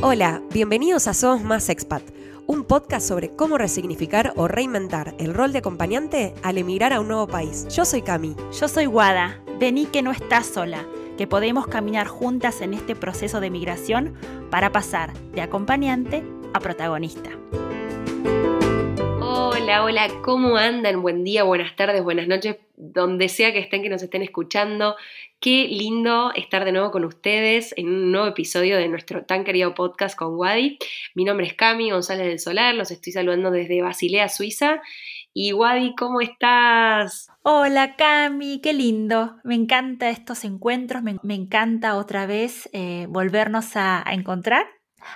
Hola, bienvenidos a Somos Más Expat, un podcast sobre cómo resignificar o reinventar el rol de acompañante al emigrar a un nuevo país. Yo soy Cami. Yo soy Guada. Vení que no estás sola, que podemos caminar juntas en este proceso de migración para pasar de acompañante a protagonista. Hola, hola, ¿cómo andan? Buen día, buenas tardes, buenas noches, donde sea que estén, que nos estén escuchando. Qué lindo estar de nuevo con ustedes en un nuevo episodio de nuestro tan querido podcast con Wadi. Mi nombre es Cami González del Solar, los estoy saludando desde Basilea, Suiza. Y Wadi, ¿cómo estás? Hola Cami, qué lindo. Me encanta estos encuentros, me, encanta otra vez eh, volvernos a, encontrar.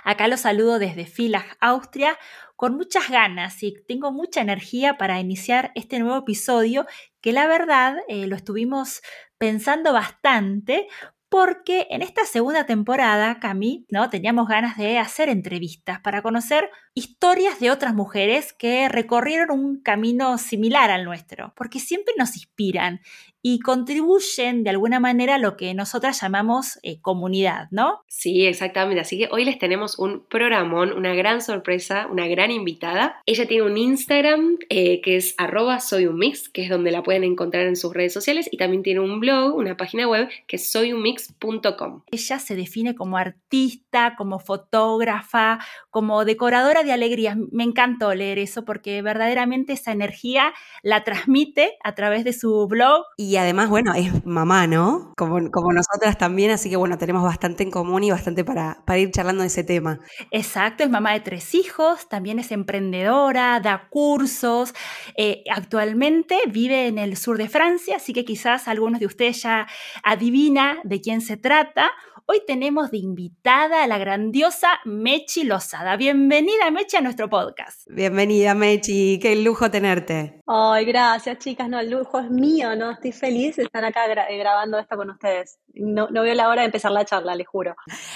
Acá los saludo desde Filas, Austria, con muchas ganas y tengo mucha energía para iniciar este nuevo episodio que la verdad eh, lo estuvimos pensando bastante porque en esta segunda temporada, Cami, ¿no? Teníamos ganas de hacer entrevistas para conocer historias de otras mujeres que recorrieron un camino similar al nuestro, porque siempre nos inspiran y contribuyen de alguna manera a lo que nosotras llamamos eh, comunidad, ¿no? Sí, exactamente. Así que hoy les tenemos un programón, una gran sorpresa, una gran invitada. Ella tiene un Instagram eh, que es arroba soy un mix, que es donde la pueden encontrar en sus redes sociales, y también tiene un blog, una página web que es soyunmix.com. Ella se define como artista, como fotógrafa, como decoradora de alegrías. Me encantó leer eso porque verdaderamente esa energía la transmite a través de su blog. Y además, bueno, es mamá, ¿no? Como, como nosotras también, así que bueno, tenemos bastante en común y bastante para, para ir charlando de ese tema. Exacto, es mamá de tres hijos, también es emprendedora, da cursos. Eh, actualmente vive en el sur de Francia, así que quizás algunos de ustedes ya adivina de quién se trata. Hoy tenemos de invitada a la grandiosa Mechi Lozada. Bienvenida, Mechi, a nuestro podcast. Bienvenida, Mechi. Qué lujo tenerte. Ay, gracias, chicas. No, el lujo es mío, ¿no? Estoy feliz de estar acá eh, grabando esto con ustedes. No, no veo la hora de empezar la charla, les juro.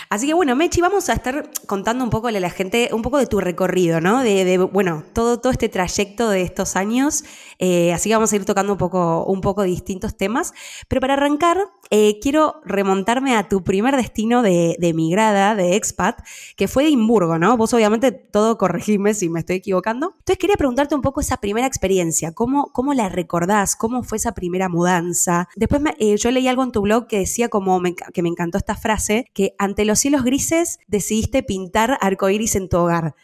Así que bueno, Mechi, vamos a estar contando un poco a la gente, un poco de tu recorrido, ¿no? De, bueno, todo, todo este trayecto de estos años. Eh, así que vamos a ir tocando un poco, un poco distintos temas. Pero para arrancar, eh, quiero remontarme a tu primer destino de, de migrada, de expat, que fue Edimburgo, ¿no? Vos obviamente todo corregime si me estoy equivocando. Entonces quería preguntarte un poco esa primera experiencia, ¿cómo, cómo la recordás? ¿Cómo fue esa primera mudanza? Después eh, yo leí algo en tu blog que decía como que me encantó esta frase, que ante los cielos grises decidiste pintar arcoíris en tu hogar.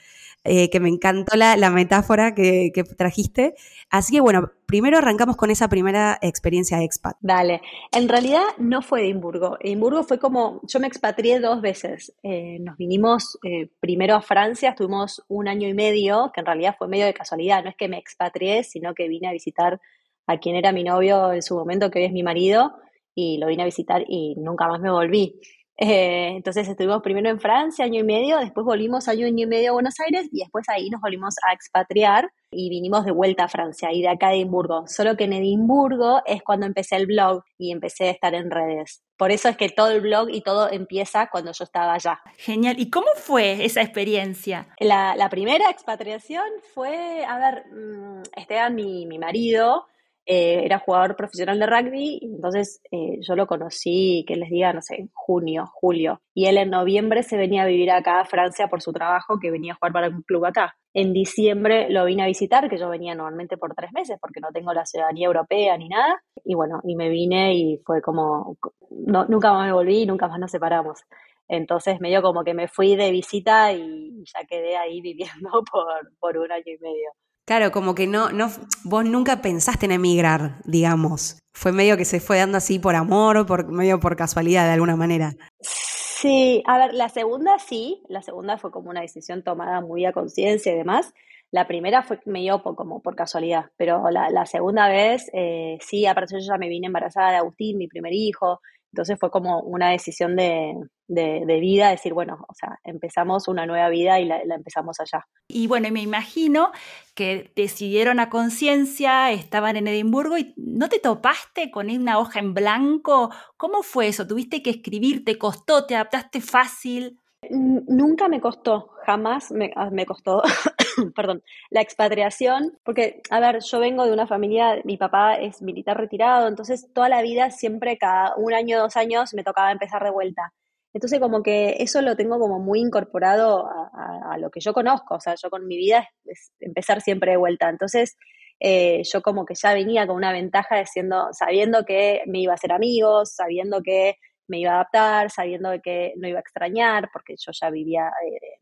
Eh, que me encantó la, metáfora que, trajiste. Así que bueno, primero arrancamos con esa primera experiencia expat. Dale, en realidad no fue Edimburgo. Edimburgo fue como, yo me expatrié dos veces. Eh, nos vinimos eh, primero a Francia, estuvimos un año y medio, que en realidad fue medio de casualidad, no es que me expatrié, sino que vine a visitar a quien era mi novio en su momento, que hoy es mi marido, y lo vine a visitar y nunca más me volví. Eh, entonces estuvimos primero en Francia año y medio, después volvimos año y medio a Buenos Aires y después ahí nos volvimos a expatriar y vinimos de vuelta a Francia y de acá a Edimburgo. Solo que en Edimburgo es cuando empecé el blog y empecé a estar en redes. Por eso es que todo el blog y todo empieza cuando yo estaba allá. Genial. ¿Y cómo fue esa experiencia? La, la primera expatriación fue, a ver, mm, Esteban, mi, mi marido, eh, era jugador profesional de rugby, entonces eh, yo lo conocí, que les diga, no sé, junio, julio. Y él en noviembre se venía a vivir acá a Francia por su trabajo, que venía a jugar para un club acá. En diciembre lo vine a visitar, que yo venía normalmente por tres meses, porque no tengo la ciudadanía europea ni nada. Y bueno, y me vine y fue como, no, nunca más me volví nunca más nos separamos. Entonces medio como que me fui de visita y ya quedé ahí viviendo por, por un año y medio. Claro, como que no, no, vos nunca pensaste en emigrar, digamos. Fue medio que se fue dando así por amor, por medio por casualidad de alguna manera. Sí, a ver, la segunda sí, la segunda fue como una decisión tomada muy a conciencia y demás. La primera fue medio como por casualidad, pero la, segunda vez eh, sí, aparte yo ya me vine embarazada de Agustín, mi primer hijo, entonces fue como una decisión de, vida, decir, bueno, o sea, empezamos una nueva vida y la, empezamos allá. Y bueno, me imagino que decidieron a conciencia, estaban en Edimburgo y no te topaste con una hoja en blanco. ¿Cómo fue eso? ¿Tuviste que escribir? ¿Te costó? ¿Te adaptaste fácil? Nunca me costó, jamás me, ah, me costó, perdón, la expatriación, porque, a ver, yo vengo de una familia, mi papá es militar retirado, entonces toda la vida, siempre cada un año, dos años, me tocaba empezar de vuelta. Entonces como que eso lo tengo como muy incorporado a, lo que yo conozco, o sea, yo con mi vida es, empezar siempre de vuelta. Entonces eh, yo como que ya venía con una ventaja de siendo, sabiendo que me iba a hacer amigos, sabiendo que me iba a adaptar, sabiendo que no iba a extrañar, porque yo ya vivía eh,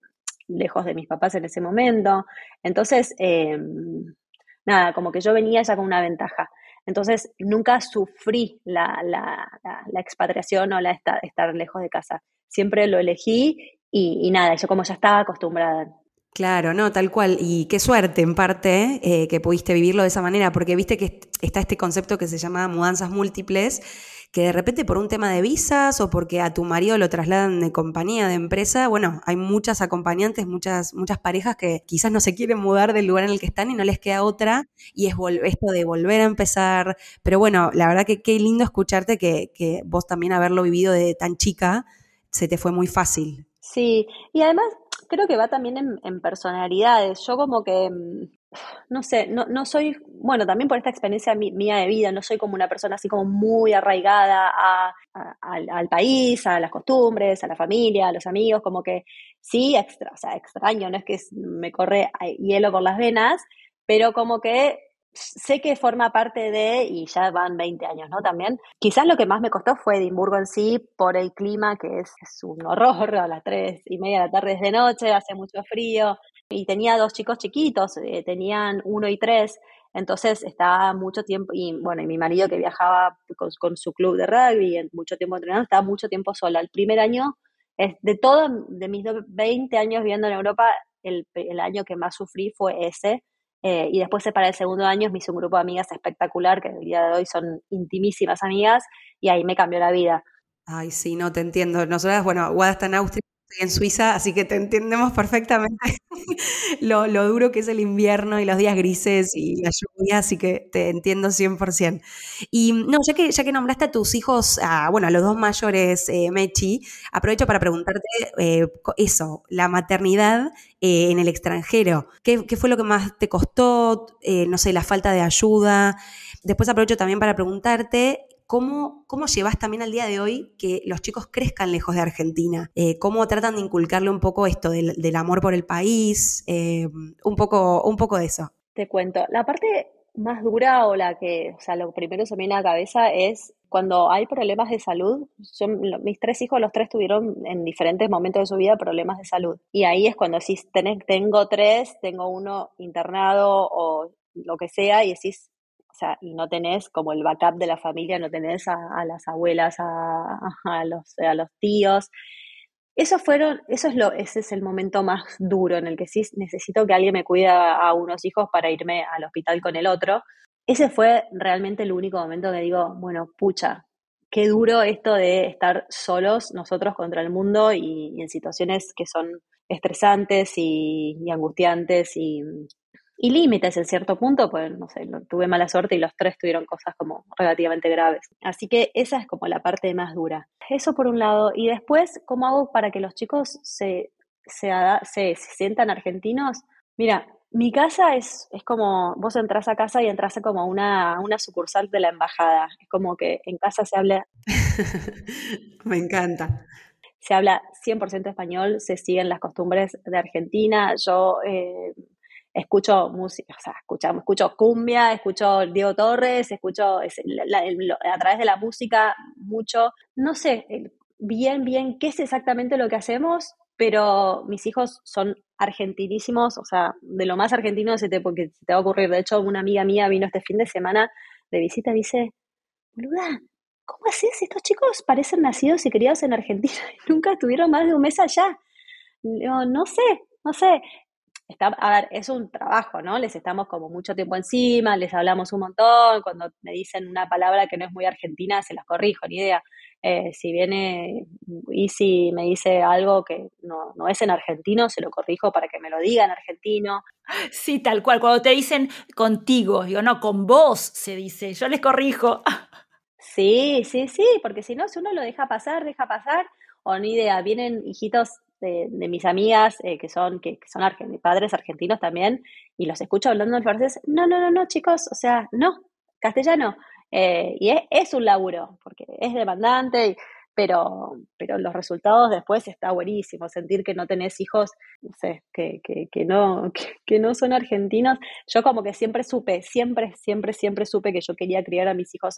lejos de mis papás en ese momento. Entonces, em, nada, como que yo venía ya con una ventaja. Entonces, nunca sufrí la, la, la, expatriación o la estar, estar, lejos de casa. Siempre lo elegí y, nada, yo como ya estaba acostumbrada. Claro, no, tal cual. Y qué suerte, en parte, eh, que pudiste vivirlo de esa manera, porque viste que está este concepto que se llama mudanzas múltiples, que de repente por un tema de visas o porque a tu marido lo trasladan de compañía, de empresa, bueno, hay muchas acompañantes, muchas, muchas parejas que quizás no se quieren mudar del lugar en el que están y no les queda otra, y es esto de volver a empezar. Pero bueno, la verdad que qué lindo escucharte que, que vos también haberlo vivido de tan chica, se te fue muy fácil. Sí, y además creo que va también en, personalidades. Yo como que, mm, no sé, no, no, soy, bueno, también por esta experiencia mía de vida, no soy como una persona así como muy arraigada a, al, país, a las costumbres, a la familia, a los amigos, como que sí, extra, o extraño, no es que me corre hielo por las venas, pero como que sé que forma parte de, y ya van 20 años, ¿no? También. Quizás lo que más me costó fue Edimburgo en sí, por el clima, que es, un horror, a las 3 y media de la tarde es de noche, hace mucho frío, y tenía dos chicos chiquitos, eh, tenían uno y tres, entonces estaba mucho tiempo, y bueno, y mi marido que viajaba con, su club de rugby, mucho tiempo entrenando, estaba mucho tiempo sola. El primer año, es de todo, de mis 20 años viviendo en Europa, el, el año que más sufrí fue ese, eh, y después para el segundo año me hice un grupo de amigas espectacular, que el día de hoy son intimísimas amigas, y ahí me cambió la vida. Ay, sí, no, te entiendo. Nosotras, bueno, Guada está en Austria, en Suiza, así que te entendemos perfectamente lo, duro que es el invierno y los días grises y la lluvia, así que te entiendo 100%. Y no, ya que, ya que nombraste a tus hijos, bueno, a los dos mayores, eh, Mechi, aprovecho para preguntarte eh, eso, la maternidad eh, en el extranjero. ¿Qué, ¿Qué, fue lo que más te costó? no sé, la falta de ayuda. Después aprovecho también para preguntarte ¿Cómo, ¿Cómo llevas también al día de hoy que los chicos crezcan lejos de Argentina? Eh, ¿Cómo tratan de inculcarle un poco esto del, amor por el país? Eh, un, poco, un poco de eso. Te cuento. La parte más dura o la que, o sea, lo primero se me viene a la cabeza es cuando hay problemas de salud. mis tres hijos, los tres tuvieron en diferentes momentos de su vida problemas de salud. Y ahí es cuando si tenés, tengo tres, tengo uno internado o lo que sea, y decís, y no tenés como el backup de la familia, no tenés a, las abuelas, a, los, a los tíos. Eso fueron, eso es lo, ese es el momento más duro en el que sí necesito que alguien me cuide a unos hijos para irme al hospital con el otro. Ese fue realmente el único momento que digo, bueno, pucha, qué duro esto de estar solos nosotros contra el mundo y, en situaciones que son estresantes y angustiantes y, y límites en cierto punto, pues no sé, tuve mala suerte y los tres tuvieron cosas como relativamente graves. Así que esa es como la parte más dura. Eso por un lado. Y después, ¿cómo hago para que los chicos se, se, se, sientan argentinos? Mira, mi casa es, es como, vos entras a casa y entras como una, una sucursal de la embajada. Es como que en casa se habla... Me encanta se habla 100% español, se siguen las costumbres de Argentina. Yo eh, escucho música, o sea, escuchamos, escucho cumbia, escucho Diego Torres, escucho a través de la música mucho, no sé bien, bien qué es exactamente lo que hacemos, pero mis hijos son argentinísimos, o sea, de lo más argentino se te, porque te va a ocurrir. De hecho, una amiga mía vino este fin de semana de visita y dice, boluda, ¿cómo haces? Estos chicos parecen nacidos y criados en Argentina y nunca estuvieron más de un mes allá. No sé, no sé a ver, es un trabajo, ¿no? Les estamos como mucho tiempo encima, les hablamos un montón, cuando me dicen una palabra que no es muy argentina, se las corrijo, ni idea. Eh, si viene y si me dice algo que no, no es en argentino, se lo corrijo para que me lo diga en argentino. Sí, tal cual, cuando te dicen contigo, digo, no, con vos se dice, yo les corrijo. Sí, sí, sí, porque si no, si uno lo deja pasar, deja pasar, o ni idea, vienen hijitos de, mis amigas eh, que son, que, son padres argentinos también, y los escucho hablando en francés, no, no, no, no, chicos, o sea, no, castellano. Eh, y es, un laburo, porque es demandante. pero, pero los resultados después está buenísimo, sentir que no tenés hijos, no sé, que, que, que no, que, no son argentinos. Yo como que siempre supe, siempre, siempre, siempre supe que yo quería criar a mis hijos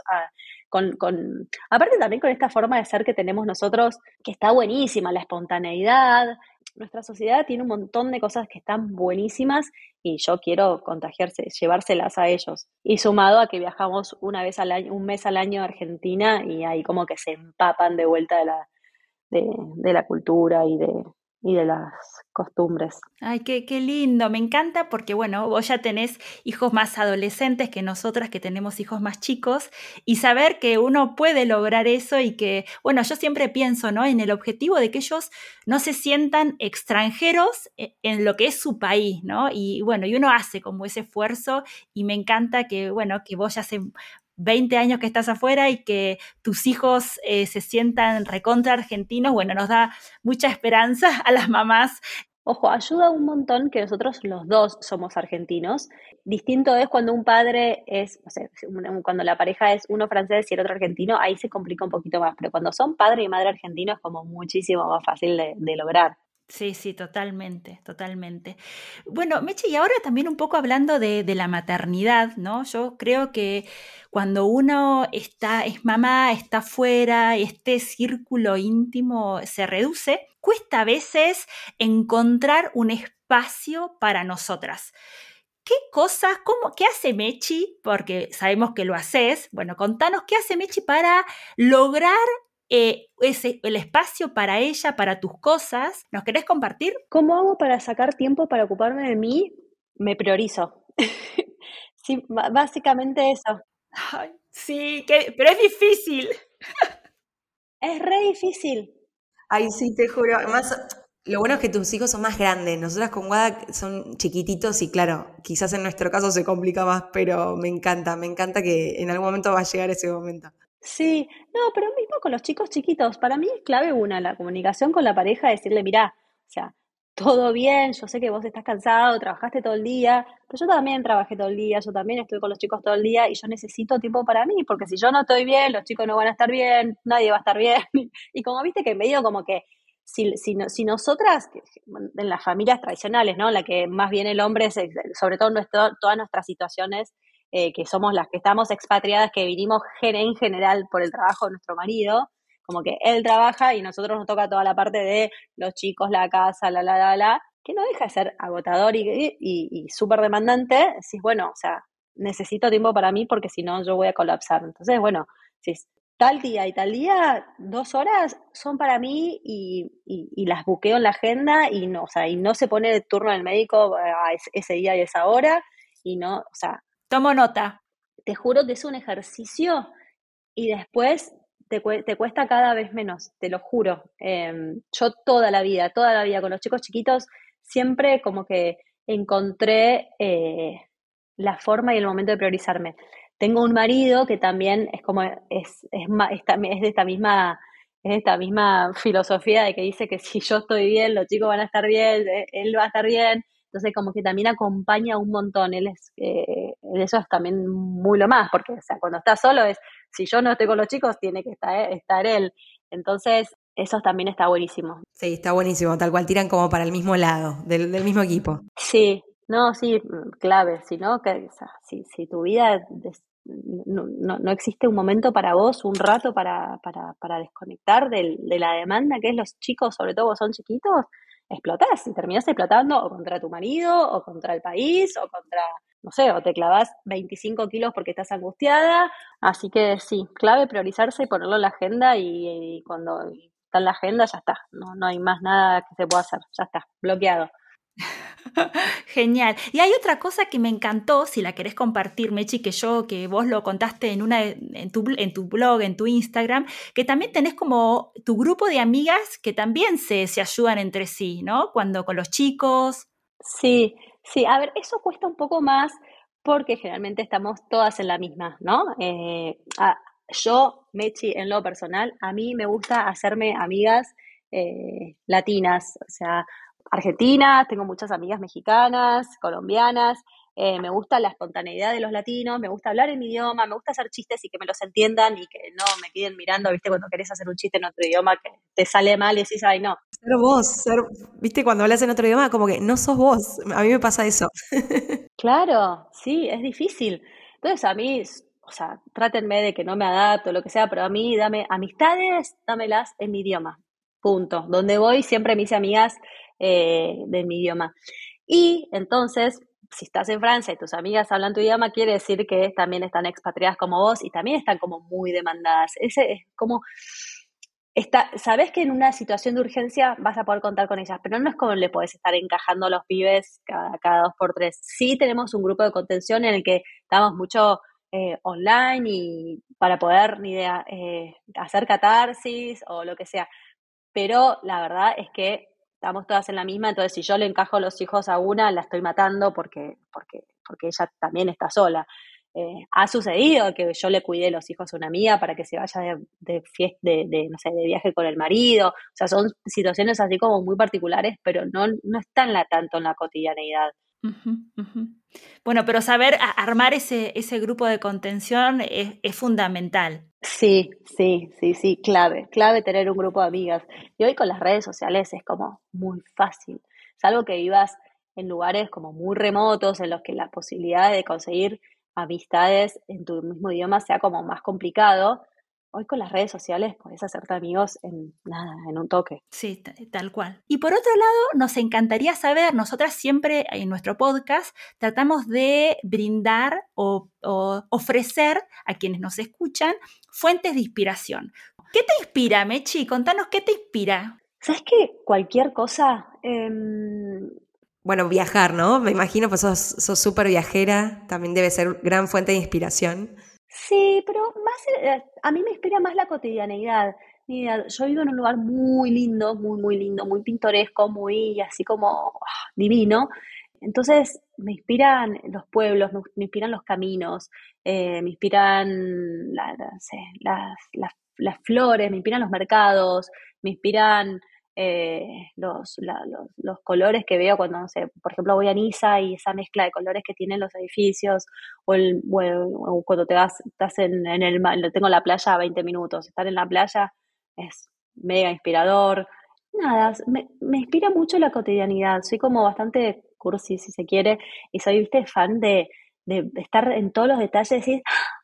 con, con, aparte también con esta forma de ser que tenemos nosotros, que está buenísima, la espontaneidad, nuestra sociedad tiene un montón de cosas que están buenísimas y yo quiero contagiarse, llevárselas a ellos. Y sumado a que viajamos una vez al año, un mes al año a Argentina y ahí como que se empapan de vuelta de la, de la cultura y de, y de las costumbres. Ay, qué, qué, lindo, me encanta porque, bueno, vos ya tenés hijos más adolescentes que nosotras que tenemos hijos más chicos y saber que uno puede lograr eso y que, bueno, yo siempre pienso, ¿no? En el objetivo de que ellos no se sientan extranjeros e, en lo que es su país, ¿no? Y bueno, y uno hace como ese esfuerzo y me encanta que, bueno, que vos ya hace 20 años que estás afuera y que tus hijos eh, se sientan recontra argentinos, bueno, nos da mucha esperanza a las mamás. Ojo, ayuda un montón que nosotros los dos somos argentinos. Distinto es cuando un padre es, no sé, cuando la pareja es uno francés y el otro argentino, ahí se complica un poquito más, pero cuando son padre y madre argentinos es como muchísimo más fácil de lograr. Sí, sí, totalmente, totalmente. Bueno, Meche, y ahora también un poco hablando de, la maternidad, ¿no? Yo creo que cuando uno está, es mamá, está fuera, este círculo íntimo se reduce, cuesta a veces encontrar un espacio para nosotras. ¿Qué cosas, cómo, qué hace Mechi? Porque sabemos que lo haces. Bueno, contanos qué hace Mechi para lograr eh, ese, el espacio para ella, para tus cosas. ¿Nos querés compartir? ¿Cómo hago para sacar tiempo para ocuparme de mí? Me priorizo. sí, básicamente eso. sí, que, pero es difícil. es re difícil. Ay, sí, te juro. Además, lo bueno es que tus hijos son más grandes. Nosotras con Guada son chiquititos y claro, quizás en nuestro caso se complica más, pero me encanta, me encanta que en algún momento va a llegar ese momento. Sí, no, pero mismo con los chicos chiquitos, para mí es clave una, la comunicación con la pareja, decirle, mira, o sea, todo bien, yo sé que vos estás cansado, trabajaste todo el día, pero yo también trabajé todo el día, yo también estoy con los chicos todo el día y yo necesito tiempo para mí, porque si yo no estoy bien, los chicos no van a estar bien, nadie va a estar bien. Y como viste que medio como que si, si, si nosotras, en las familias tradicionales, ¿no? La que más bien el hombre, sobre todo en todas nuestras situaciones, eh, que somos las que estamos expatriadas, que vinimos en general por el trabajo de nuestro marido, como que él trabaja y nosotros nos toca toda la parte de los chicos, la casa, la, la, la, la, que no deja de ser agotador y, y, súper demandante, decís, bueno, o sea, necesito tiempo para mí porque si no yo voy a colapsar. Entonces, bueno, si tal día y tal día, dos horas son para mí y, y, las buqueo en la agenda y no, o sea, y no se pone de turno del médico a ese día y esa hora y no, o sea, Tomo nota. Te juro que es un ejercicio y después te, te cuesta cada vez menos, te lo juro. Em, yo toda la vida, toda la vida con los chicos chiquitos, siempre como que encontré eh, la forma y el momento de priorizarme. Tengo un marido que también es como, es, es, es de esta misma es esta misma filosofía de que dice que si yo estoy bien, los chicos van a estar bien, eh, él va a estar bien, entonces, como que también acompaña un montón. Él es, eh, eso es también muy lo más, porque, o sea, cuando está solo es, si yo no estoy con los chicos, tiene que estar, estar él. Entonces, eso también está buenísimo. Sí, está buenísimo, tal cual tiran como para el mismo lado, del, mismo equipo. Sí, no, sí, clave, si no, que, si, si tu vida no, no, existe un momento para vos, un rato para, para, para desconectar de la demanda que es los chicos, sobre todo son chiquitos, explotás y terminás explotando o contra tu marido o contra el país o contra, no sé, o te clavas 25 kilos porque estás angustiada. Así que sí, clave priorizarse y ponerlo en la agenda y, y cuando está en la agenda ya está, no, no hay más nada que se pueda hacer, ya está, bloqueado. Genial. Y hay otra cosa que me encantó, si la querés compartir, Mechi, que yo, que vos lo contaste en, una, tu, en tu blog, en tu Instagram, que también tenés como tu grupo de amigas que también se, se ayudan entre sí, ¿no? Cuando con los chicos. Sí, sí. A ver, eso cuesta un poco más porque generalmente estamos todas en la misma, ¿no? Eh, yo, Mechi, en lo personal, a mí me gusta hacerme amigas eh, latinas, o sea, Argentina, tengo muchas amigas mexicanas, colombianas, eh, me gusta la espontaneidad de los latinos, me gusta hablar en mi idioma, me gusta hacer chistes y que me los entiendan y que no me queden mirando, viste, cuando querés hacer un chiste en otro idioma que te sale mal y decís, ay, no. Ser vos, ser, viste, cuando hablas en otro idioma, como que no sos vos. A mí me pasa eso. claro, sí, es difícil. Entonces, a mí, o sea, trátenme de que no me adapto, lo que sea, pero a mí, dame amistades, dámelas en mi idioma. Punto. Donde voy, siempre me hice amigas eh, de mi idioma. Y entonces, si estás en Francia y tus amigas hablan tu idioma, quiere decir que también están expatriadas como vos y también están como muy demandadas. Ese es como, está, sabes que en una situación de urgencia vas a poder contar con ellas, pero no es como le podés estar encajando a los pibes cada, dos por tres. Sí tenemos un grupo de contención en el que estamos mucho eh, online y para poder ni idea, eh, hacer catarsis o lo que sea. Pero la verdad es que estamos todas en la misma, entonces si yo le encajo los hijos a una, la estoy matando porque, porque, porque ella también está sola. Eh, ha sucedido que yo le cuidé los hijos a una amiga para que se vaya de, de, fiesta, de, no sé, de viaje con el marido. O sea, son situaciones así como muy particulares, pero no, no están la, tanto en la cotidianeidad. Bueno, pero saber armar ese, ese grupo de contención es, fundamental. Sí, sí, sí, sí, clave, clave tener un grupo de amigas. Y hoy con las redes sociales es como muy fácil, salvo que vivas en lugares como muy remotos en los que la posibilidad de conseguir amistades en tu mismo idioma sea como más complicado, Hoy con las redes sociales puedes hacerte amigos en nada, en un toque. Sí, tal cual. Y por otro lado, nos encantaría saber, nosotras siempre en nuestro podcast tratamos de brindar o, ofrecer a quienes nos escuchan fuentes de inspiración. ¿Qué te inspira, Mechi? Contanos qué te inspira. ¿Sabes que cualquier cosa... Em, bueno, viajar, ¿no? Me imagino, pues sos súper viajera, también debe ser gran fuente de inspiración. Sí, pero más, eh, a mí me inspira más la cotidianeidad. Yo vivo en un lugar muy lindo, muy, muy lindo, muy pintoresco, muy así como ah, divino. Entonces me inspiran los pueblos, me, inspiran los caminos, eh, me inspiran las, las, flores, me inspiran los mercados, me inspiran eh, los, los, colores que veo cuando, no sé, por ejemplo, voy a Niza y esa mezcla de colores que tienen los edificios, o, el, cuando te vas, estás en, en el tengo la playa a 20 minutos, estar en la playa es mega inspirador. Nada, me, me inspira mucho la cotidianidad, soy como bastante cursi si se quiere, y soy, viste, fan de, de estar en todos los detalles y decir,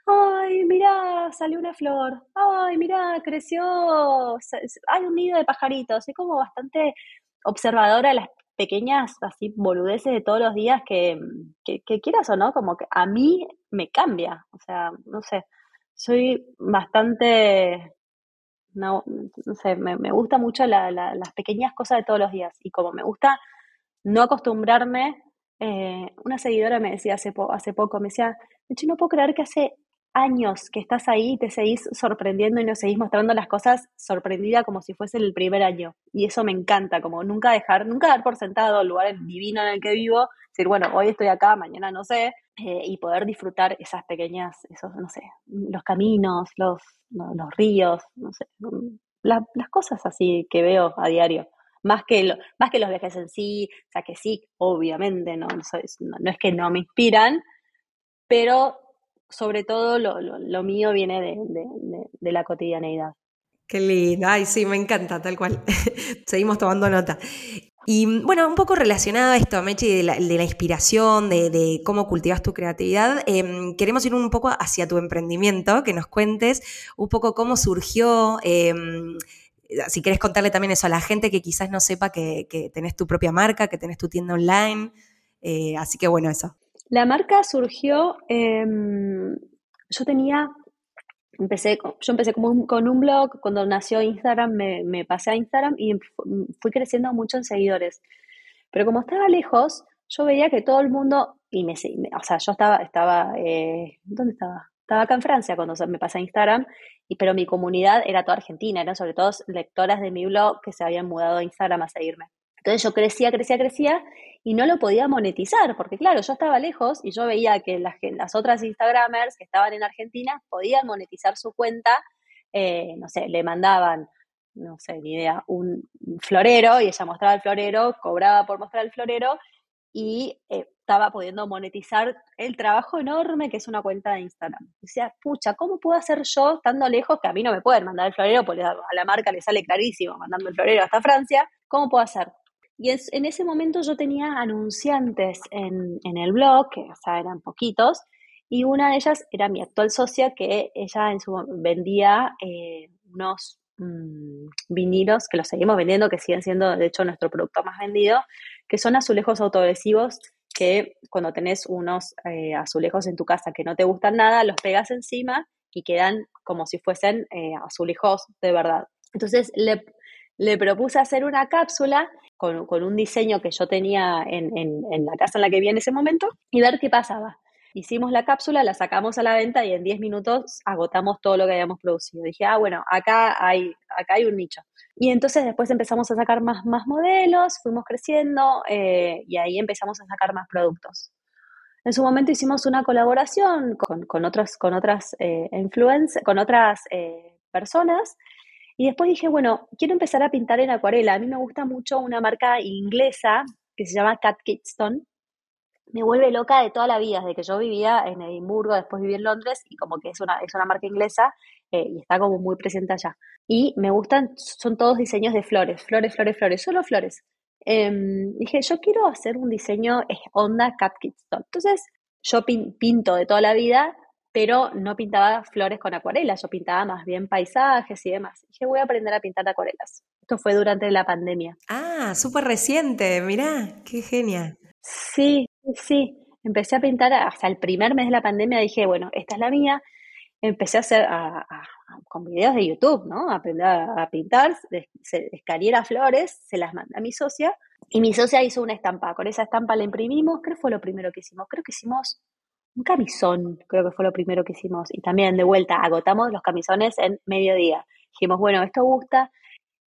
ay, mira, salió una flor, ay, mira, creció, hay un nido de pajaritos, soy como bastante observadora de las pequeñas así boludeces de todos los días que, que, quieras o no, como que a mí me cambia, o sea, no sé, soy bastante, no, no sé, me, gusta mucho la, las pequeñas cosas de todos los días. Y como me gusta no acostumbrarme eh, una seguidora me decía hace, hace poco, me decía, de no puedo creer que hace años que estás ahí y te seguís sorprendiendo y nos seguís mostrando las cosas sorprendida como si fuese el primer año. Y eso me encanta, como nunca dejar, nunca dar por sentado el lugar divino en el que vivo, decir, bueno, hoy estoy acá, mañana no sé, eh, y poder disfrutar esas pequeñas, esos, no sé, los caminos, los, los, ríos, no sé, las cosas así que veo a diario más que, lo, más que los viajes en sí, o sea que sí, obviamente, no, no, es que no me inspiran, pero sobre todo lo, lo, mío viene de, de, la cotidianeidad. Qué lindo, ay sí, me encanta, tal cual. Seguimos tomando nota. Y bueno, un poco relacionado a esto, Mechi, de la, de la inspiración, de, de, cómo cultivas tu creatividad, em, queremos ir un poco hacia tu emprendimiento, que nos cuentes un poco cómo surgió, em, si quieres contarle también eso a la gente que quizás no sepa que, tenés tu propia marca, que tenés tu tienda online. Eh, así que bueno, eso. La marca surgió, em, yo tenía, empecé, yo empecé como con un blog, cuando nació Instagram me, pasé a Instagram y fui creciendo mucho en seguidores. Pero como estaba lejos, yo veía que todo el mundo, o sea, yo estaba, estaba, eh, ¿dónde estaba? Estaba acá en Francia cuando me pasé a Instagram, y, pero mi comunidad era toda argentina, eran sobre todo lectoras de mi blog que se habían mudado a Instagram a seguirme. Entonces yo crecía, crecía, crecía y no lo podía monetizar, porque claro, yo estaba lejos y yo veía que las, otras Instagramers que estaban en Argentina podían monetizar su cuenta, eh, no sé, le mandaban, no sé, ni idea, un florero y ella mostraba el florero, cobraba por mostrar el florero y eh, estaba pudiendo monetizar el trabajo enorme que es una cuenta de Instagram. Decía, pucha, ¿cómo puedo hacer yo estando lejos? Que a mí no me pueden mandar el florero, porque a la marca le sale clarísimo mandando el florero hasta Francia. ¿Cómo puedo hacer? Y en ese momento yo tenía anunciantes en, el blog, que o eran poquitos, y una de ellas era mi actual socia, que ella en su vendía eh, unos mm, vinilos que los seguimos vendiendo, que siguen siendo de hecho nuestro producto más vendido, que son azulejos autoadhesivos que cuando tenés unos eh, azulejos en tu casa que no te gustan nada, los pegas encima y quedan como si fuesen eh, azulejos de verdad. Entonces le, le, propuse hacer una cápsula con, un diseño que yo tenía en, en, la casa en la que vivía en ese momento y ver qué pasaba. Hicimos la cápsula, la sacamos a la venta y en 10 minutos agotamos todo lo que habíamos producido. Dije, ah, bueno, acá hay, acá hay un nicho. Y entonces después empezamos a sacar más, más modelos, fuimos creciendo eh, y ahí empezamos a sacar más productos. En su momento hicimos una colaboración con, con, otros, con otras eh, con otras eh, personas. Y después dije, bueno, quiero empezar a pintar en acuarela. A mí me gusta mucho una marca inglesa que se llama Cat Kidston. Me vuelve loca de toda la vida, desde que yo vivía en Edimburgo, después viví en Londres, y como que es una, es una marca inglesa eh, y está como muy presente allá. Y me gustan, son todos diseños de flores, flores, flores, flores, solo flores. Em, dije, yo quiero hacer un diseño onda Cat Kidston. Entonces, yo pinto de toda la vida, pero no pintaba flores con acuarelas, yo pintaba más bien paisajes y demás. Dije, voy a aprender a pintar acuarelas. Esto fue durante la pandemia. Ah, súper reciente, mirá, qué genia. Sí, sí. Empecé a pintar hasta el primer mes de la pandemia, dije, bueno, esta es la mía empecé a hacer con videos de YouTube, ¿no? Aprender a, pintar, escariera flores, se las mandé a mi socia y mi socia hizo una estampa. Con esa estampa la imprimimos, creo que fue lo primero que hicimos. Creo que hicimos un camisón, creo que fue lo primero que hicimos. Y también de vuelta, agotamos los camisones en mediodía. Dijimos, bueno, esto gusta,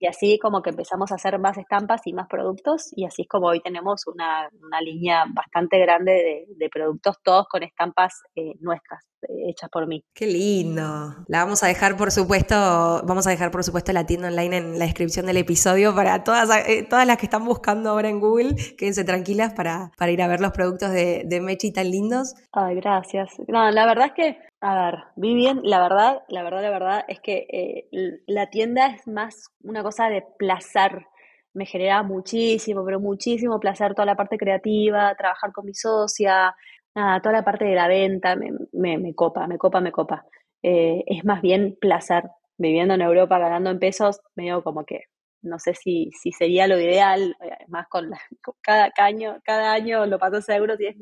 y así como que empezamos a hacer más estampas y más productos y así es como hoy tenemos una, línea bastante grande de, productos, todos con estampas eh, nuestras, eh, hechas por mí. Qué lindo. La vamos a dejar, por supuesto, vamos a dejar, por supuesto, la tienda online en la descripción del episodio para todas, eh, todas las que están buscando ahora en Google. Quédense tranquilas para, para ir a ver los productos de, de Mechi tan lindos. Ay, gracias. No, la verdad es que a ver, vi bien, la verdad, la verdad, la verdad es que eh, la tienda es más una cosa de placer. Me genera muchísimo, pero muchísimo placer toda la parte creativa, trabajar con mi socia, toda la parte de la venta, me, me, copa, me copa, me copa. Eh, es más bien placer. Viviendo en Europa, ganando en pesos, medio como que no sé si, si sería lo ideal, eh, más con, cada, año, cada año lo paso a euros y es,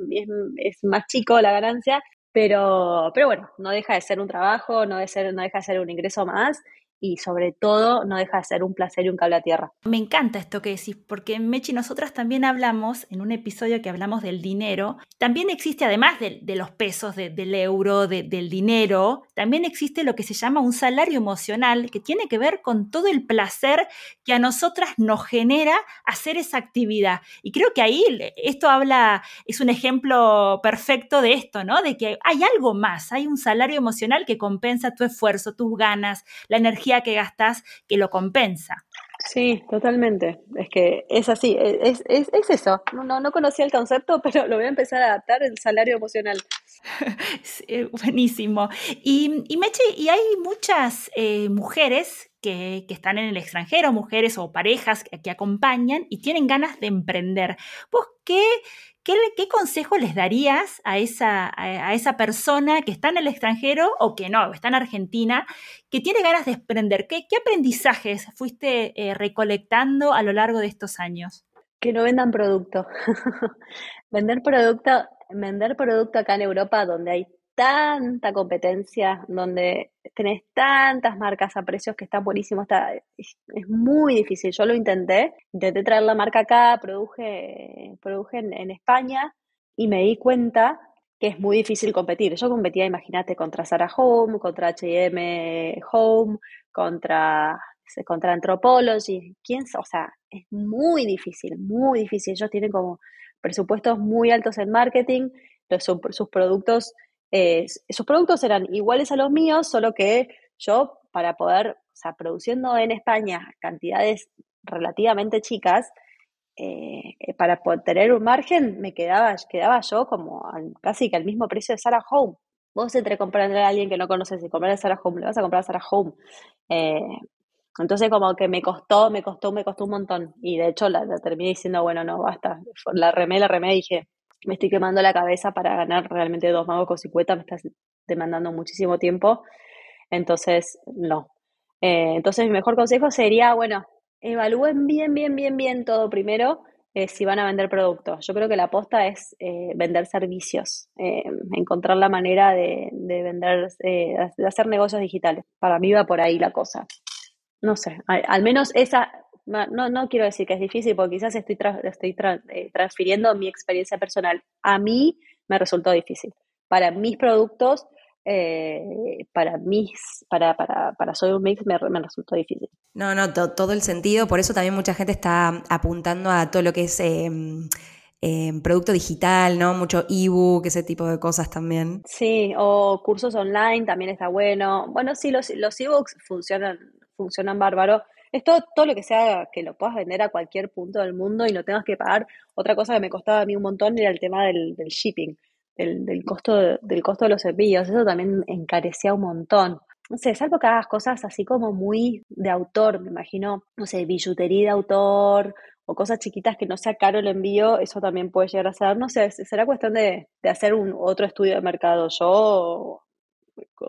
es, más chico la ganancia, pero, pero bueno, no deja de ser un trabajo, no, de ser, no deja de ser un ingreso más y sobre todo no deja de ser un placer y un cable a tierra. Me encanta esto que decís, porque en Mechi nosotras también hablamos, en un episodio que hablamos del dinero, también existe además de, los pesos, del euro, del dinero, también existe lo que se llama un salario emocional que tiene que ver con todo el placer que a nosotras nos genera hacer esa actividad. Y creo que ahí esto habla, es un ejemplo perfecto de esto, ¿no? De que hay algo más, hay un salario emocional que compensa tu esfuerzo, tus ganas, la energía que gastas que lo compensa. Sí, totalmente. Es que es así, es, eso. No, no, conocía el concepto, pero lo voy a empezar a adaptar el salario emocional. Eh, buenísimo. Y, y Meche, y hay muchas eh, mujeres que, están en el extranjero, mujeres o parejas que, que, acompañan y tienen ganas de emprender. ¿Vos qué, ¿qué, consejo les darías a esa, a, esa persona que está en el extranjero o que no, está en Argentina, que tiene ganas de emprender? ¿Qué, aprendizajes fuiste eh, recolectando a lo largo de estos años? Que no vendan producto. vender producto, vender producto acá en Europa donde hay tanta competencia, donde tenés tantas marcas a precios que están buenísimos, está, es, muy difícil. Yo lo intenté, intenté traer la marca acá, produje, produje en, España y me di cuenta que es muy difícil competir. Yo competía, imagínate, contra Zara Home, contra H&M Home, contra, contra Anthropology. ¿Quién, o sea, es muy difícil, muy difícil. Ellos tienen como presupuestos muy altos en marketing, sus productos eh, esos productos eran iguales a los míos, solo que yo, para poder, o sea, produciendo en España cantidades relativamente chicas, eh, para tener un margen me quedaba, quedaba yo como casi que al mismo precio de Sarah Home. Vos entre comprar a alguien que no conoces y comprar a Sarah Home, le vas a comprar a Sarah Home. Eh, entonces como que me costó, me costó, me costó un montón. Y de hecho la, terminé diciendo, bueno, no, basta. La remé, la remé dije, me estoy quemando la cabeza para ganar realmente dos magos con cicueta, me estás demandando muchísimo tiempo. Entonces, no. Eh, entonces mi mejor consejo sería, bueno, evalúen bien, bien, bien, bien todo primero eh, si van a vender productos. Yo creo que la aposta es eh, vender servicios, encontrar la manera de, vender, de hacer negocios digitales. Para mí va por ahí la cosa. No sé, al, menos esa, no, no quiero decir que es difícil porque quizás estoy, estoy transfiriendo mi experiencia personal. A mí me resultó difícil. Para mis productos eh, para mí, para, para, para Soy un Mix me, resultó difícil. No, no, todo el sentido, por eso también mucha gente está apuntando a todo lo que es em, em, producto digital, ¿no? Mucho ebook, ese tipo de cosas también. Sí, o cursos online también está bueno. Bueno, sí, los, los ebooks funcionan, funcionan bárbaro. Es todo, lo que sea que lo puedas vender a cualquier punto del mundo y no tengas que pagar. Otra cosa que me costaba a mí un montón era el tema del, del shipping del, costo de, del costo de los envíos. Eso también encarecía un montón. No sé, salvo que hagas cosas así como muy de autor, me imagino, no sé, billutería de autor o cosas chiquitas que no sea caro el envío, eso también puede llegar a ser, no sé, será cuestión de, de hacer un otro estudio de mercado. Yo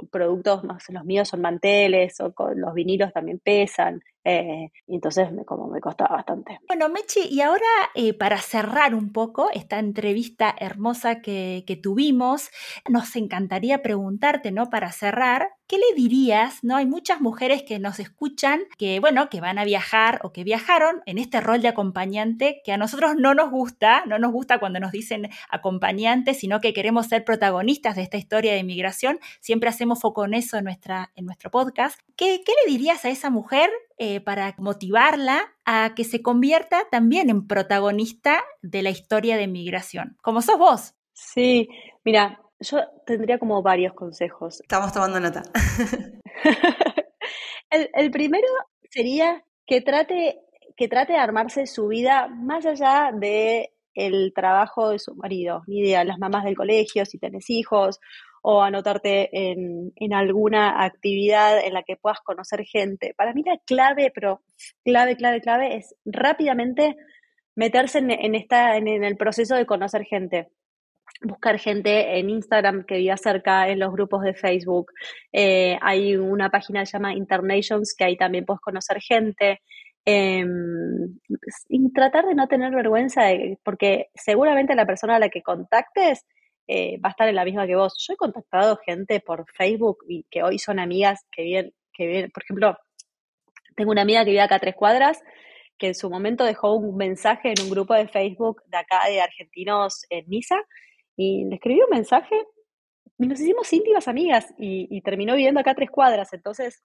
productos más, los míos son manteles o con los vinilos también pesan. Eh, entonces me, como me costaba bastante. Bueno, Mechi, y ahora eh, para cerrar un poco esta entrevista hermosa que, que, tuvimos, nos encantaría preguntarte, ¿no? Para cerrar, ¿qué le dirías? ¿No? Hay muchas mujeres que nos escuchan que, bueno, que van a viajar o que viajaron en este rol de acompañante que a nosotros no nos gusta, no nos gusta cuando nos dicen acompañantes, sino que queremos ser protagonistas de esta historia de inmigración. Siempre hacemos foco en eso en, nuestra, en nuestro podcast. ¿Qué, qué le dirías a esa mujer eh, para motivarla a que se convierta también en protagonista de la historia de migración, como sos vos. Sí, mira, yo tendría como varios consejos. Estamos tomando nota. el, primero sería que trate, que trate de armarse su vida más allá de el trabajo de su marido, ni de las mamás del colegio, si tenés hijos, o anotarte en, en, alguna actividad en la que puedas conocer gente. Para mí la clave, pero clave, clave, clave es rápidamente meterse en, esta, en, el proceso de conocer gente. Buscar gente en Instagram que viva cerca, en los grupos de Facebook. Eh, hay una página que se llama Internations que ahí también puedes conocer gente. Em, y tratar de no tener vergüenza, porque seguramente la persona a la que contactes eh, va a estar en la misma que vos. Yo he contactado gente por Facebook y que hoy son amigas que vienen, que vienen, por ejemplo, tengo una amiga que vive acá a tres cuadras, que en su momento dejó un mensaje en un grupo de Facebook de acá de argentinos en Niza, y le escribí un mensaje y nos hicimos íntimas amigas y, terminó viviendo acá a tres cuadras. Entonces,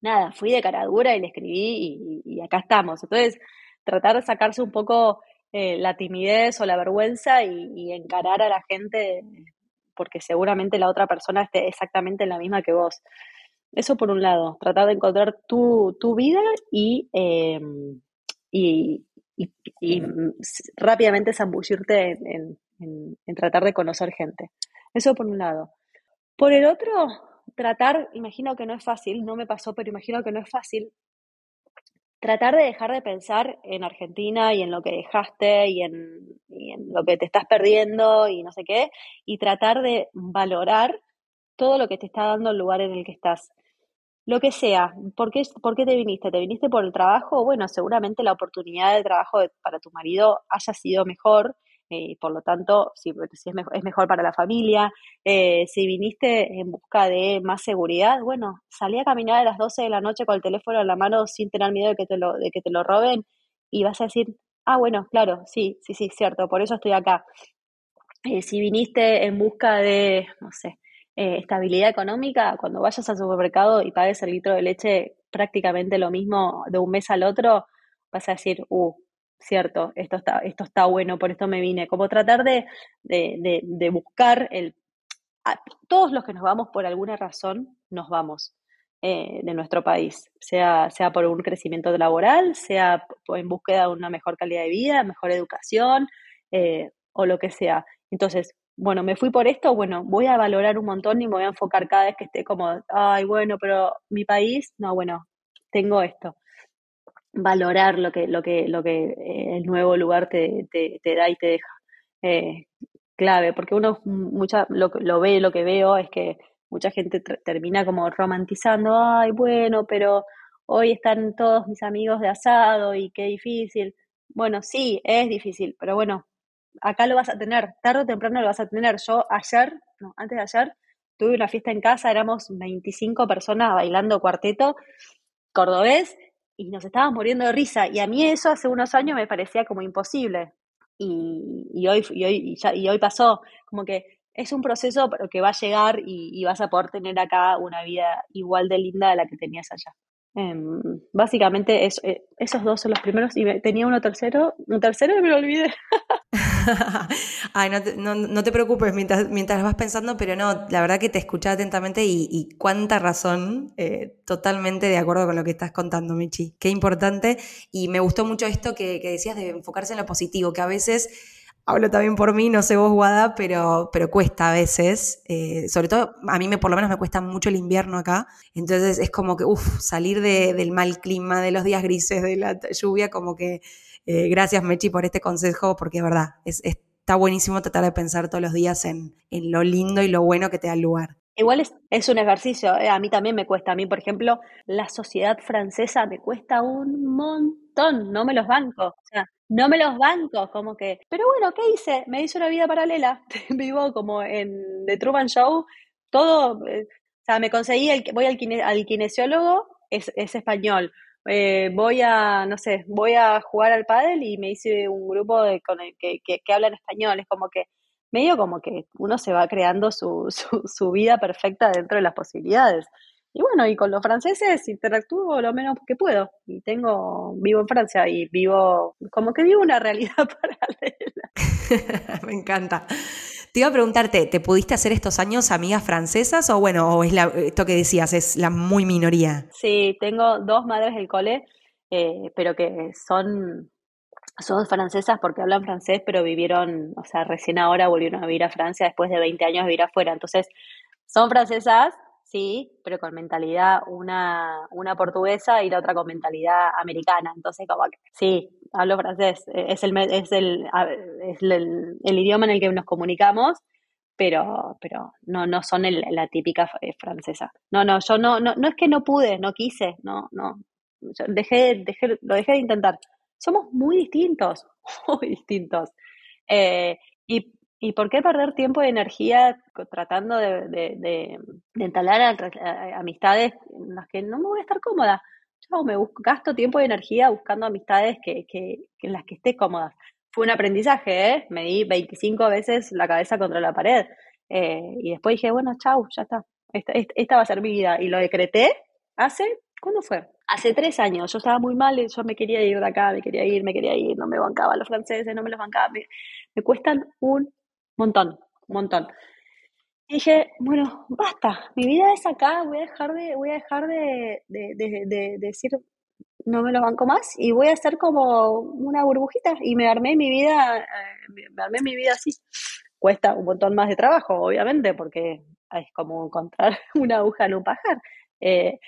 nada, fui de cara dura y le escribí y, y acá estamos. Entonces, tratar de sacarse un poco eh, la timidez o la vergüenza y, encarar a la gente porque seguramente la otra persona esté exactamente en la misma que vos. Eso por un lado, tratar de encontrar tu, vida em, y, y, rápidamente zambullirte en, en, tratar de conocer gente. Eso por un lado. Por el otro, tratar, imagino que no es fácil, no me pasó, pero imagino que no es fácil, tratar de dejar de pensar en Argentina y en lo que dejaste y en, lo que te estás perdiendo y no sé qué, y tratar de valorar todo lo que te está dando el lugar en el que estás. Lo que sea, ¿por qué, ¿por qué te viniste? ¿Te viniste por el trabajo? Bueno, seguramente la oportunidad de trabajo para tu marido haya sido mejor, eh, por lo tanto, si, es, mejor, es, mejor, para la familia. Eh, si viniste en busca de más seguridad, bueno, salí a caminar a las 12 de la noche con el teléfono en la mano sin tener miedo de que te lo, de que te lo roben y vas a decir, ah, bueno, claro, sí, sí, sí, cierto, por eso estoy acá. Eh, si viniste en busca de, no sé, estabilidad económica, cuando vayas al supermercado y pagues el litro de leche prácticamente lo mismo de un mes al otro, vas a decir, uh, cierto, esto está, esto está bueno, por esto me vine. Como tratar de, buscar el... todos los que nos vamos por alguna razón, nos vamos. eh, de nuestro país, sea, sea por un crecimiento laboral, sea en búsqueda de una mejor calidad de vida, mejor educación eh, o lo que sea. Entonces, bueno, me fui por esto, bueno, voy a valorar un montón y me voy a enfocar cada vez que esté como, ay, bueno, pero mi país, no, bueno, tengo esto. Valorar lo que, lo que, lo que eh, el nuevo lugar te, te, da y te deja. clave, porque uno mucha, lo, lo ve, lo que veo es que mucha gente termina como romantizando, ay, bueno, pero hoy están todos mis amigos de asado y qué difícil. Bueno, sí, es difícil, pero bueno, acá lo vas a tener, tarde o temprano lo vas a tener. Yo ayer, no, antes de ayer, tuve una fiesta en casa, éramos 25 personas bailando cuarteto cordobés y nos estábamos muriendo de risa. Y a mí eso hace unos años me parecía como imposible. Y, y hoy, y hoy, y hoy pasó, como que es un proceso que va a llegar y, vas a poder tener acá una vida igual de linda de la que tenías allá. Em, básicamente eh, esos dos son los primeros y tenía uno tercero, un tercero y me lo olvidé. Ay, no te, preocupes mientras, mientras vas pensando, pero no, la verdad que te escuché atentamente y, cuánta razón, eh, totalmente de acuerdo con lo que estás contando, Michi. Qué importante y me gustó mucho esto que, decías de enfocarse en lo positivo, que a veces hablo también por mí, no sé vos, Guada, pero, pero cuesta a veces. Eh, sobre todo, a mí me, por lo menos me cuesta mucho el invierno acá. Entonces es como que, uff, salir del mal clima, de los días grises, de la lluvia, como que eh, gracias, Mechi, por este consejo, porque es verdad, es, está buenísimo tratar de pensar todos los días en, lo lindo y lo bueno que te da el lugar. Igual es, un ejercicio, eh, a mí también me cuesta. A mí, por ejemplo, la sociedad francesa me cuesta un montón, no me los banco. O sea, no me los banco, como que, pero bueno, ¿qué hice? Me hice una vida paralela, vivo como en The Truman Show, todo, eh, o sea, me conseguí, el, voy al, al kinesiólogo, es, es español, eh, voy a, no sé, voy a jugar al pádel y me hice un grupo de, con el, que, que, que hablan español, es como que, medio como que uno se va creando su, su, su vida perfecta dentro de las posibilidades. Y bueno, y con los franceses interactúo lo menos que puedo. Y tengo, vivo en Francia y vivo, como que vivo una realidad paralela. Me encanta. Te iba a preguntarte, ¿te pudiste hacer estos años amigas francesas o bueno, o es la, esto que decías, es la muy minoría? Sí, tengo dos madres del cole, eh, pero que son, son francesas porque hablan francés, pero vivieron, o sea, recién ahora volvieron a vivir a Francia después de 20 años de vivir afuera. Entonces, son francesas, sí, pero con mentalidad una, una portuguesa y la otra con mentalidad americana. Entonces, como que sí, hablo francés, e, es el, es el, es el, el idioma en el que nos comunicamos, pero, pero no, no son el, la típica eh, francesa. No, no, yo no, no, no es que no pude, no quise, no, no. dejé, dejé, lo dejé de intentar. Somos muy distintos, muy distintos. Eh, y ¿Y por qué perder tiempo y energía tratando de, de, de, entalar amistades en las que no me voy a estar cómoda? Yo me busco, gasto tiempo y energía buscando amistades que, que, en las que esté cómoda. Fue un aprendizaje, ¿eh? Me di 25 veces la cabeza contra la pared. Eh, y después dije, bueno, chau, ya está. Esta, esta, va a ser mi vida. Y lo decreté hace, ¿cuándo fue? Hace tres años. Yo estaba muy mal, yo me quería ir de acá, me quería ir, me quería ir, no me bancaba los franceses, no me los bancaba. Me, me cuestan un montón, montón. Dije, bueno, basta, mi vida es acá, voy a dejar de, voy a dejar de, de, decir no me lo banco más y voy a hacer como una burbujita y me armé mi vida, eh, me armé mi vida así. Cuesta un montón más de trabajo, obviamente, porque es como encontrar una aguja en un pajar. Eh,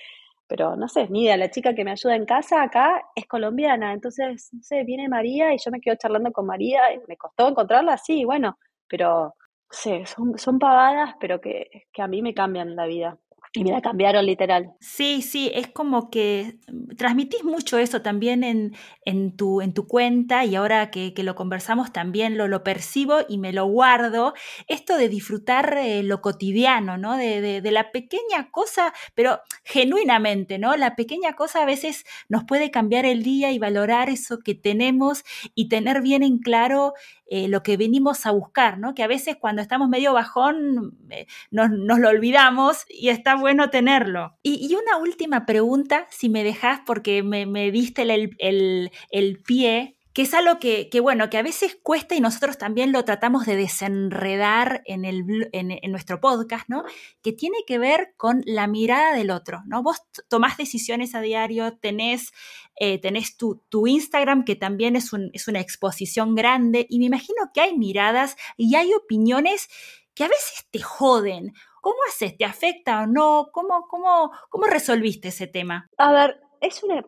pero no sé, ni idea, la chica que me ayuda en casa acá es colombiana, entonces, no sé, viene María y yo me quedo charlando con María, y me costó encontrarla, sí, bueno, pero sí, son, son pagadas, pero que, que a mí me cambian la vida. Y me la cambiaron literal. Sí, sí, es como que transmitís mucho eso también en, en, tu, en tu cuenta y ahora que, que lo conversamos también lo, lo, percibo y me lo guardo. Esto de disfrutar eh, lo cotidiano, ¿no? De, de, de, la pequeña cosa, pero genuinamente, ¿no? La pequeña cosa a veces nos puede cambiar el día y valorar eso que tenemos y tener bien en claro eh, lo que venimos a buscar, ¿no? Que a veces cuando estamos medio bajón eh, nos, lo olvidamos y está bueno tenerlo. Y, una última pregunta, si me dejas, porque me, diste el, el pie que es algo que, bueno, que a veces cuesta y nosotros también lo tratamos de desenredar en, el, en, nuestro podcast, ¿no? Que tiene que ver con la mirada del otro, ¿no? Vos tomás decisiones a diario, tenés, eh, tenés tu, Instagram, que también es, es una exposición grande, y me imagino que hay miradas y hay opiniones que a veces te joden. ¿Cómo haces? ¿Te afecta o no? ¿Cómo, cómo, cómo resolviste ese tema? A ver, es una,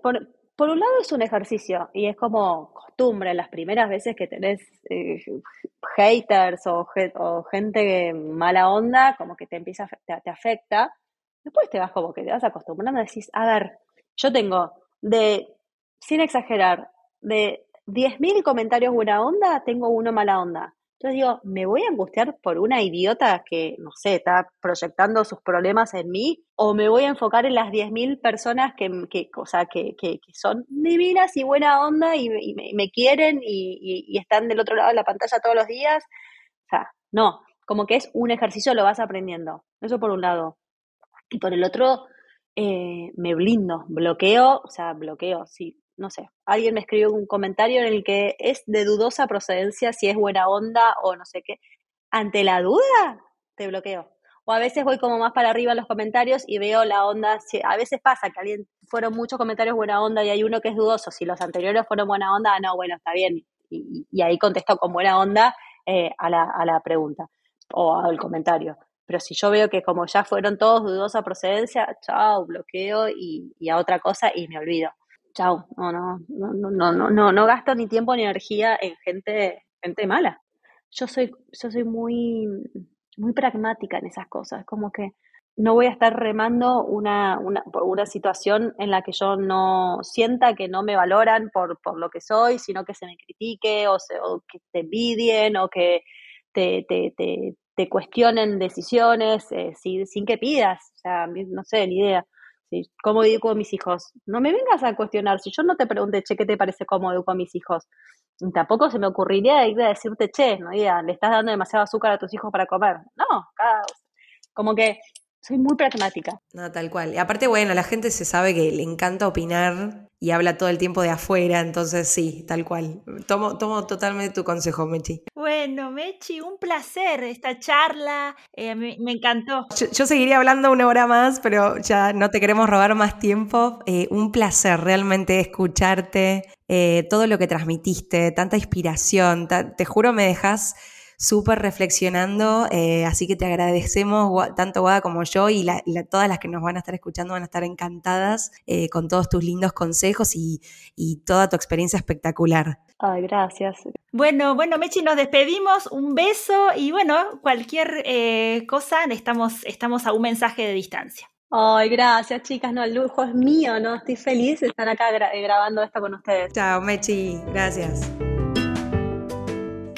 un lado es un ejercicio y es como costumbre, las primeras veces que tenés eh, haters o, gente mala onda, como que te empieza, te, te, afecta, después te vas como que te vas acostumbrando y decís, a ver, yo tengo de, sin exagerar, de 10.000 comentarios buena onda, tengo uno mala onda. Entonces digo, ¿me voy a angustiar por una idiota que, no sé, está proyectando sus problemas en mí? ¿O me voy a enfocar en las 10.000 personas que, que, o sea, que, que, son divinas y buena onda y, me, quieren y, están del otro lado de la pantalla todos los días? O sea, no, como que es un ejercicio, lo vas aprendiendo. Eso por un lado. Y por el otro, eh, me blindo, bloqueo, o sea, bloqueo, sí, no sé, alguien me escribió un comentario en el que es de dudosa procedencia si es buena onda o no sé qué. Ante la duda, te bloqueo. O a veces voy como más para arriba en los comentarios y veo la onda. a veces pasa que alguien fueron muchos comentarios buena onda y hay uno que es dudoso. Si los anteriores fueron buena onda, no, bueno, está bien. Y, ahí contesto con buena onda eh, a, la, a la pregunta o al comentario. Pero si yo veo que como ya fueron todos dudosa procedencia, chao, bloqueo y, y a otra cosa y me olvido chao, no, no, no, no, no, no, no gasto ni tiempo ni energía en gente, gente mala. Yo soy, yo soy muy, muy pragmática en esas cosas, como que no voy a estar remando una, una, por una situación en la que yo no sienta que no me valoran por, por lo que soy, sino que se me critique o, o que te envidien o que te, te, te, te cuestionen decisiones eh, sin, sin que pidas, o sea, no sé, ni idea. ¿Cómo educo a mis hijos? No me vengas a cuestionar. Si yo no te pregunté, che, ¿qué te parece cómo educo a mis hijos? Tampoco se me ocurriría ir a decirte, che, no diga, le estás dando demasiado azúcar a tus hijos para comer. No, como que soy muy pragmática. No, tal cual. Y aparte, bueno, la gente se sabe que le encanta opinar y habla todo el tiempo de afuera, entonces sí, tal cual. Tomo, tomo totalmente tu consejo, Mechi. Bueno, Mechi, un placer esta charla, eh, me, encantó. Yo, seguiría hablando una hora más, pero ya no te queremos robar más tiempo. Eh, un placer realmente escucharte, eh, todo lo que transmitiste, tanta inspiración, te juro me dejas súper reflexionando, eh, así que te agradecemos tanto Guada como yo y todas las que nos van a estar escuchando van a estar encantadas eh, con todos tus lindos consejos y, toda tu experiencia espectacular. Ay, gracias. Bueno, bueno, Mechi, nos despedimos, un beso y bueno, cualquier eh, cosa, estamos, estamos a un mensaje de distancia. Ay, gracias, chicas. No, el lujo es mío, ¿no? Estoy feliz de estar acá grabando esto con ustedes. Chao, Mechi. Gracias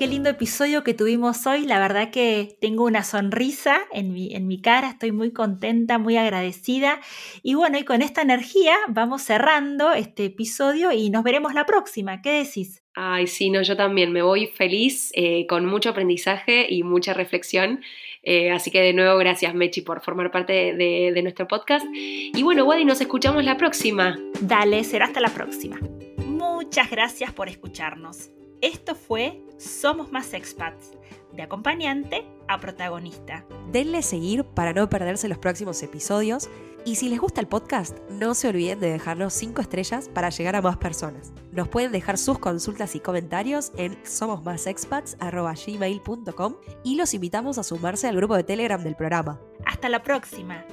qué lindo episodio que tuvimos hoy. La verdad que tengo una sonrisa en mi, en mi cara, estoy muy contenta, muy agradecida. Y bueno, y con esta energía vamos cerrando este episodio y nos veremos la próxima. ¿Qué decís? Ay, sí, no, yo también me voy feliz, eh, con mucho aprendizaje y mucha reflexión. Eh, así que de nuevo, gracias Mechi por formar parte de, de nuestro podcast. Y bueno, Wadi, nos escuchamos la próxima. Dale, será hasta la próxima. Muchas gracias por escucharnos. Esto fue Somos Más Expats, de acompañante a protagonista. Denle seguir para no perderse los próximos episodios y si les gusta el podcast, no se olviden de dejarnos 5 estrellas para llegar a más personas. Nos pueden dejar sus consultas y comentarios en somosmasexpats.gmail.com y los invitamos a sumarse al grupo de Telegram del programa. Hasta la próxima.